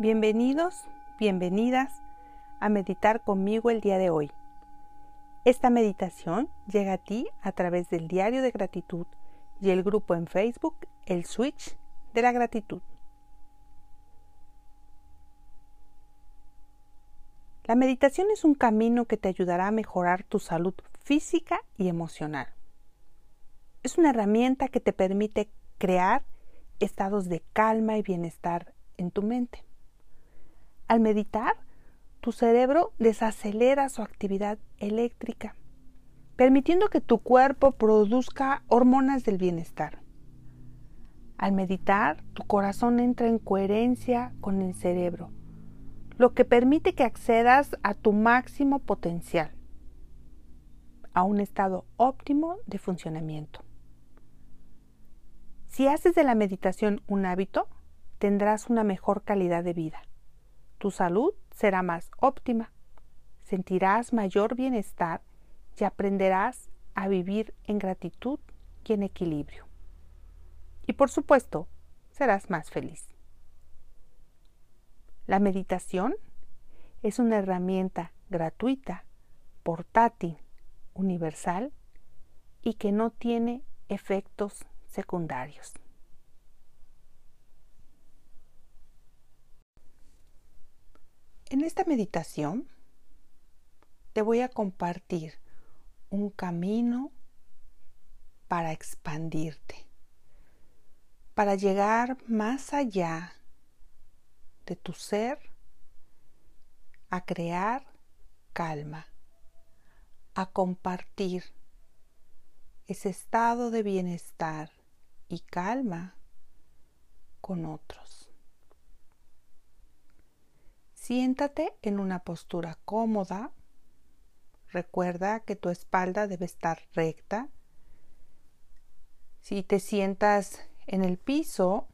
Bienvenidos, bienvenidas a meditar conmigo el día de hoy. Esta meditación llega a ti a través del diario de gratitud y el grupo en Facebook El Switch de la Gratitud. La meditación es un camino que te ayudará a mejorar tu salud física y emocional. Es una herramienta que te permite crear estados de calma y bienestar en tu mente. Al meditar, tu cerebro desacelera su actividad eléctrica, permitiendo que tu cuerpo produzca hormonas del bienestar. Al meditar, tu corazón entra en coherencia con el cerebro, lo que permite que accedas a tu máximo potencial, a un estado óptimo de funcionamiento. Si haces de la meditación un hábito, tendrás una mejor calidad de vida tu salud será más óptima, sentirás mayor bienestar y aprenderás a vivir en gratitud y en equilibrio. Y por supuesto, serás más feliz. La meditación es una herramienta gratuita, portátil, universal y que no tiene efectos secundarios. En esta meditación te voy a compartir un camino para expandirte, para llegar más allá de tu ser, a crear calma, a compartir ese estado de bienestar y calma con otros. Siéntate en una postura cómoda. Recuerda que tu espalda debe estar recta. Si te sientas en el piso,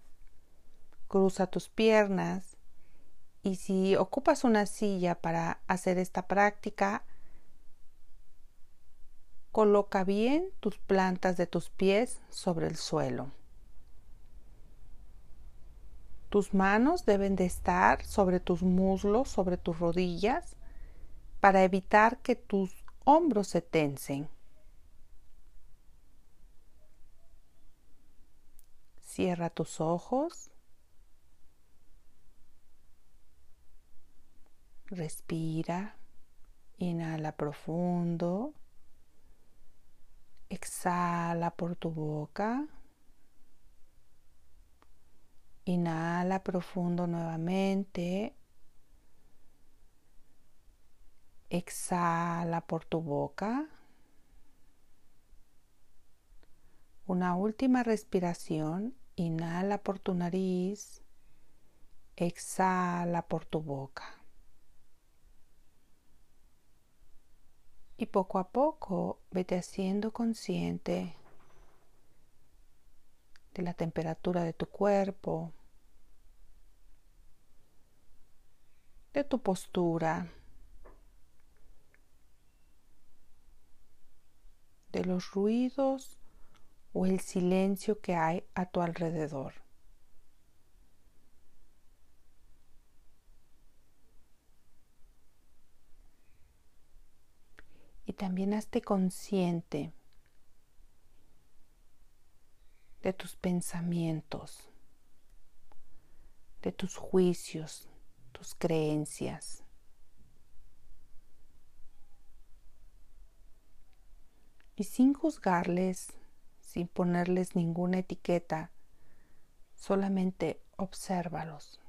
cruza tus piernas y si ocupas una silla para hacer esta práctica, coloca bien tus plantas de tus pies sobre el suelo. Tus manos deben de estar sobre tus muslos, sobre tus rodillas, para evitar que tus hombros se tensen. Cierra tus ojos. Respira. Inhala profundo. Exhala por tu boca. Inhala profundo nuevamente. Exhala por tu boca. Una última respiración. Inhala por tu nariz. Exhala por tu boca. Y poco a poco vete haciendo consciente de la temperatura de tu cuerpo, de tu postura, de los ruidos o el silencio que hay a tu alrededor. Y también hazte consciente de tus pensamientos, de tus juicios, tus creencias. Y sin juzgarles, sin ponerles ninguna etiqueta, solamente obsérvalos.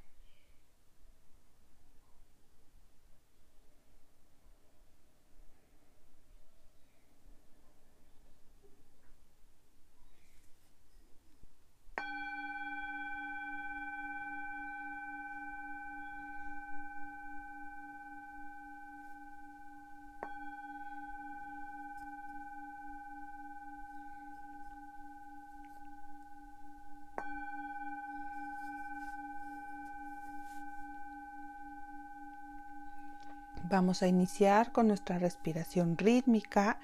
Vamos a iniciar con nuestra respiración rítmica,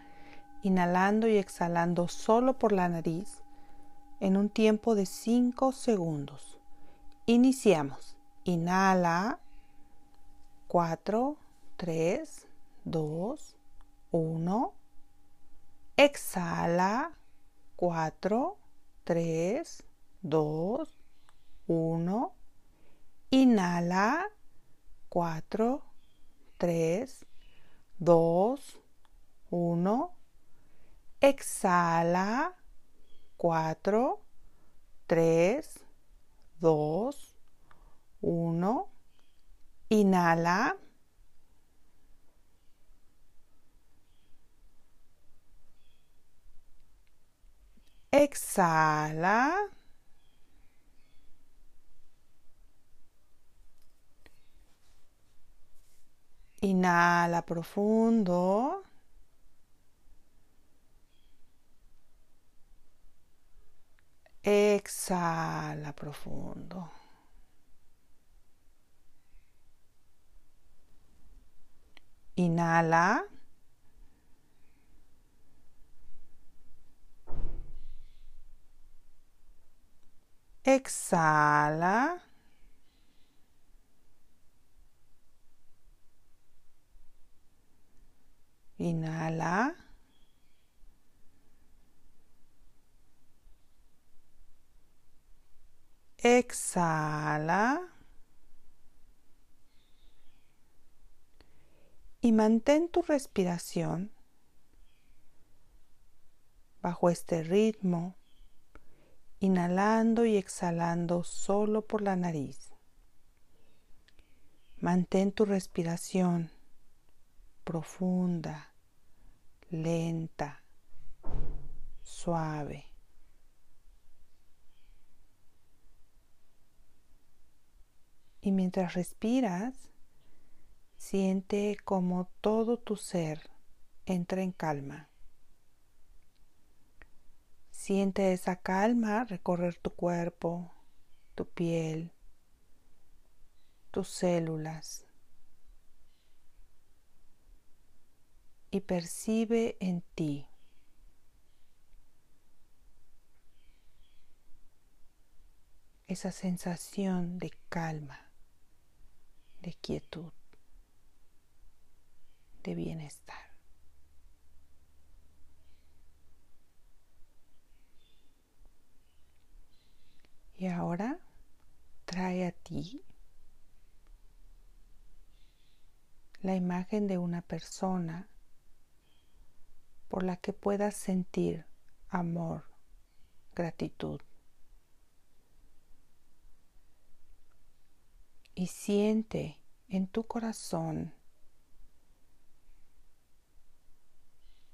inhalando y exhalando solo por la nariz en un tiempo de 5 segundos. Iniciamos. Inhala. 4, 3, 2, 1. Exhala. 4, 3, 2, 1. Inhala. 4, 3, 2, 1. Exhala. 4, 3, 2, 1. Inhala. Exhala. Inhala profundo. Exhala profundo. Inhala. Exhala. Inhala. Exhala. Y mantén tu respiración bajo este ritmo, inhalando y exhalando solo por la nariz. Mantén tu respiración profunda, lenta, suave. Y mientras respiras, siente como todo tu ser entra en calma. Siente esa calma recorrer tu cuerpo, tu piel, tus células. Y percibe en ti esa sensación de calma de quietud, de bienestar. Y ahora trae a ti la imagen de una persona por la que puedas sentir amor, gratitud. y siente en tu corazón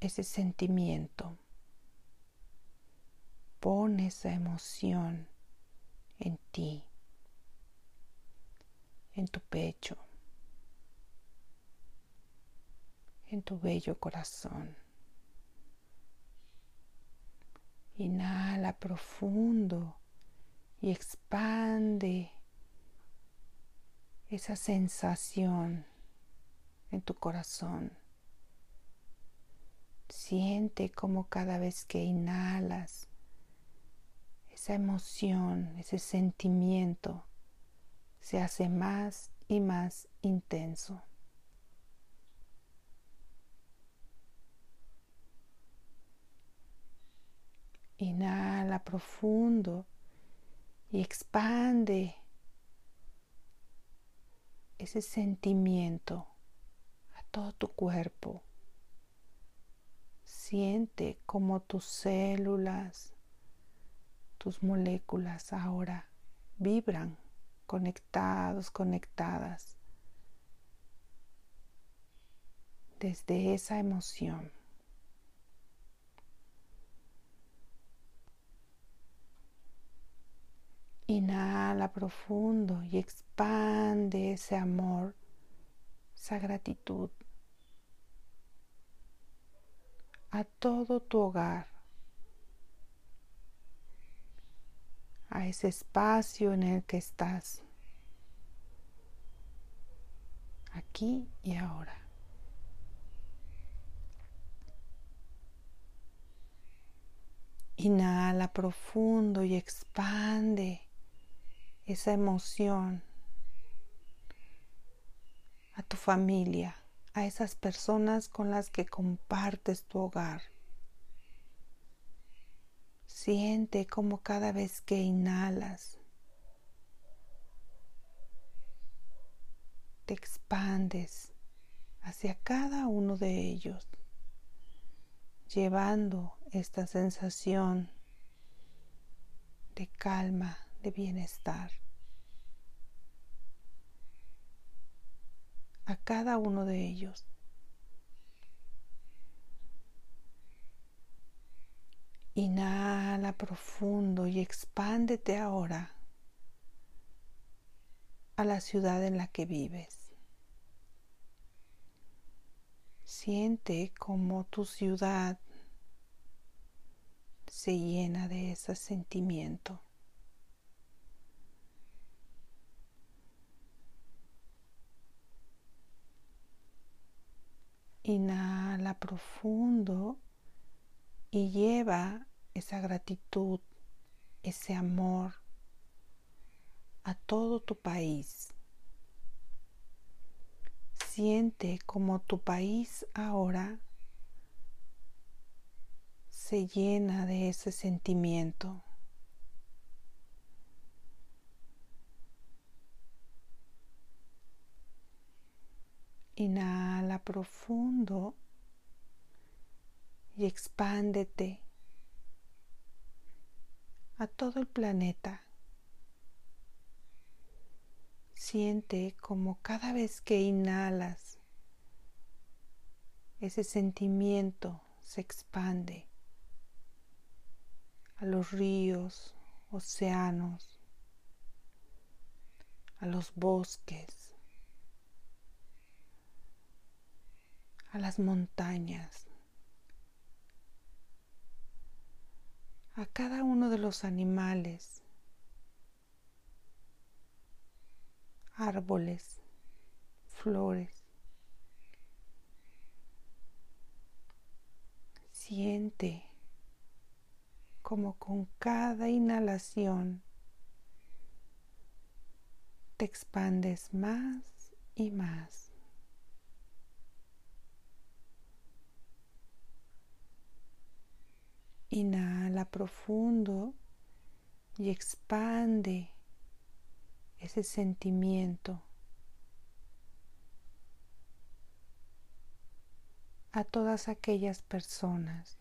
ese sentimiento. Pon esa emoción en ti, en tu pecho, en tu bello corazón. Inhala profundo y expande esa sensación en tu corazón. Siente como cada vez que inhalas, esa emoción, ese sentimiento se hace más y más intenso. Inhala profundo y expande ese sentimiento a todo tu cuerpo. Siente como tus células, tus moléculas ahora vibran conectados, conectadas desde esa emoción. Inhala profundo y expande ese amor, esa gratitud a todo tu hogar, a ese espacio en el que estás, aquí y ahora. Inhala profundo y expande esa emoción a tu familia, a esas personas con las que compartes tu hogar. Siente como cada vez que inhalas, te expandes hacia cada uno de ellos, llevando esta sensación de calma, de bienestar. a cada uno de ellos. Inhala profundo y expándete ahora a la ciudad en la que vives. Siente como tu ciudad se llena de ese sentimiento. Inhala profundo y lleva esa gratitud, ese amor a todo tu país. Siente como tu país ahora se llena de ese sentimiento. Inhala profundo y expándete a todo el planeta. Siente como cada vez que inhalas, ese sentimiento se expande a los ríos, océanos, a los bosques, a las montañas, a cada uno de los animales, árboles, flores. Siente como con cada inhalación te expandes más y más. Inhala profundo y expande ese sentimiento a todas aquellas personas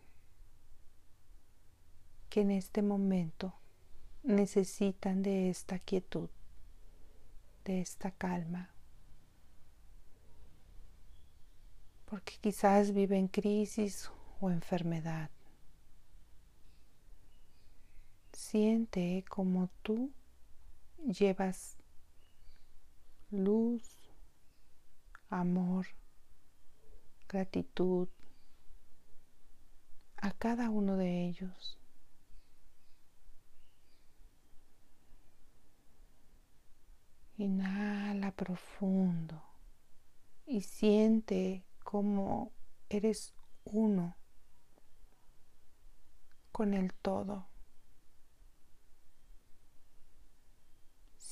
que en este momento necesitan de esta quietud, de esta calma, porque quizás viven crisis o enfermedad. Siente como tú llevas luz, amor, gratitud a cada uno de ellos. Inhala profundo y siente como eres uno con el todo.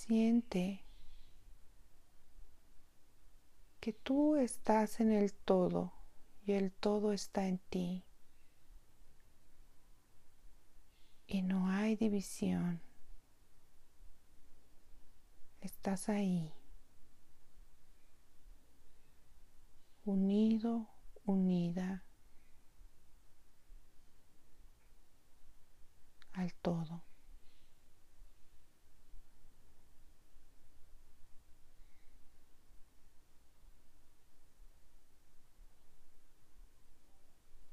Siente que tú estás en el todo y el todo está en ti. Y no hay división. Estás ahí, unido, unida al todo.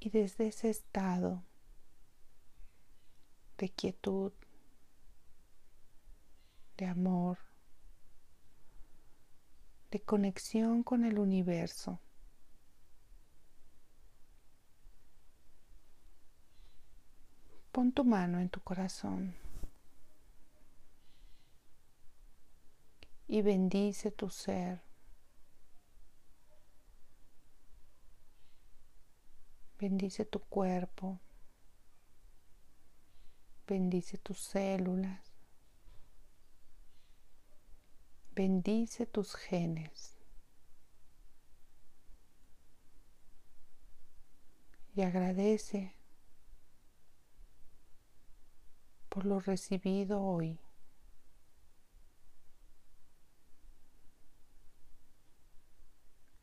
Y desde ese estado de quietud, de amor, de conexión con el universo, pon tu mano en tu corazón y bendice tu ser Bendice tu cuerpo. Bendice tus células. Bendice tus genes. Y agradece por lo recibido hoy.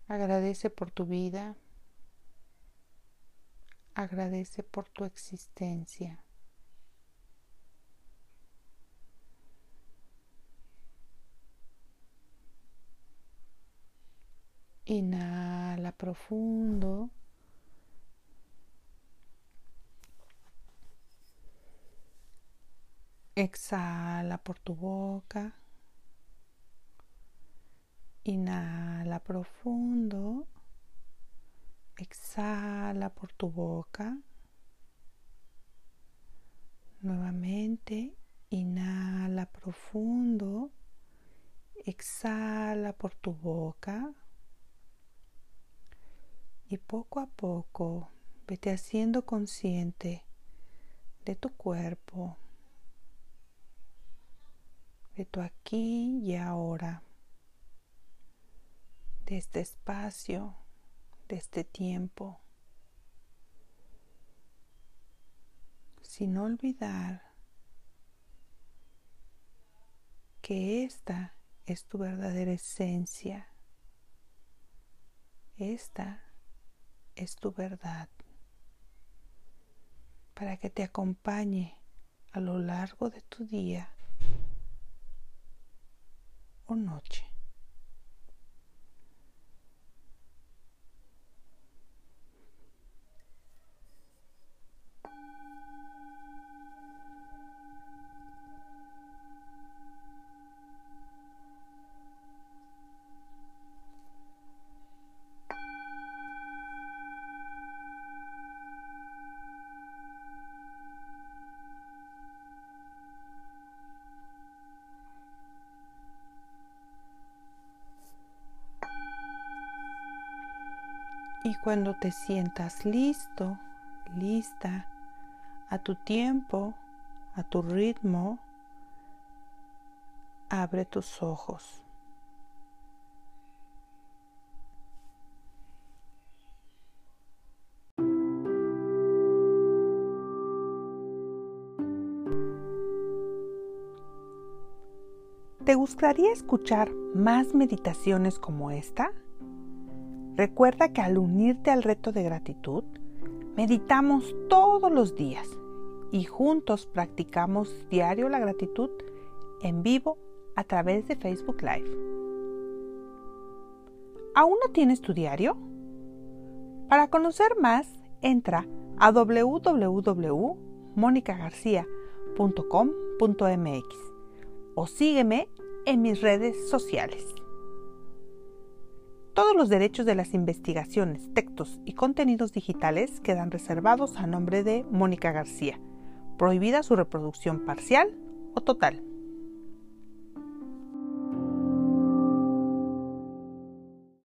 Agradece por tu vida. Agradece por tu existencia. Inhala profundo. Exhala por tu boca. Inhala profundo. Exhala por tu boca. Nuevamente, inhala profundo. Exhala por tu boca. Y poco a poco vete haciendo consciente de tu cuerpo, de tu aquí y ahora de este espacio, de este tiempo, sin olvidar que esta es tu verdadera esencia, esta es tu verdad, para que te acompañe a lo largo de tu día o noche. Cuando te sientas listo, lista, a tu tiempo, a tu ritmo, abre tus ojos. ¿Te gustaría escuchar más meditaciones como esta? Recuerda que al unirte al reto de gratitud, meditamos todos los días y juntos practicamos diario la gratitud en vivo a través de Facebook Live. ¿Aún no tienes tu diario? Para conocer más, entra a www.monicagarcia.com.mx o sígueme en mis redes sociales. Todos los derechos de las investigaciones, textos y contenidos digitales quedan reservados a nombre de Mónica García. Prohibida su reproducción parcial o total.